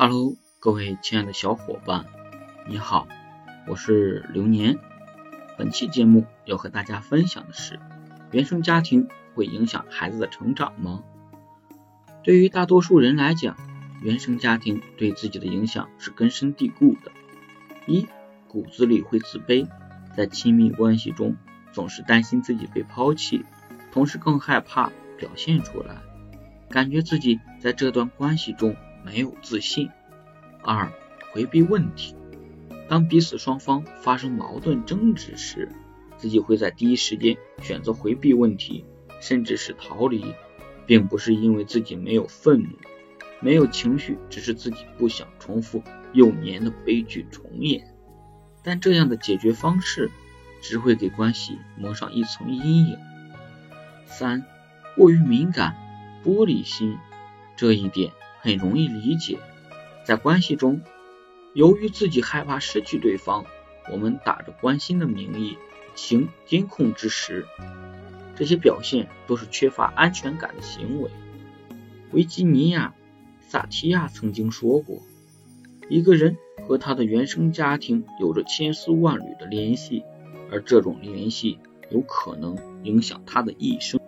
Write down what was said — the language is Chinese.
Hello，各位亲爱的小伙伴，你好，我是流年。本期节目要和大家分享的是：原生家庭会影响孩子的成长吗？对于大多数人来讲，原生家庭对自己的影响是根深蒂固的。一，骨子里会自卑，在亲密关系中总是担心自己被抛弃，同时更害怕表现出来，感觉自己在这段关系中。没有自信。二、回避问题。当彼此双方发生矛盾争执时，自己会在第一时间选择回避问题，甚至是逃离，并不是因为自己没有愤怒、没有情绪，只是自己不想重复幼年的悲剧重演。但这样的解决方式只会给关系蒙上一层阴影。三、过于敏感、玻璃心。这一点。很容易理解，在关系中，由于自己害怕失去对方，我们打着关心的名义行监控之时，这些表现都是缺乏安全感的行为。维吉尼亚·萨提亚曾经说过，一个人和他的原生家庭有着千丝万缕的联系，而这种联系有可能影响他的一生。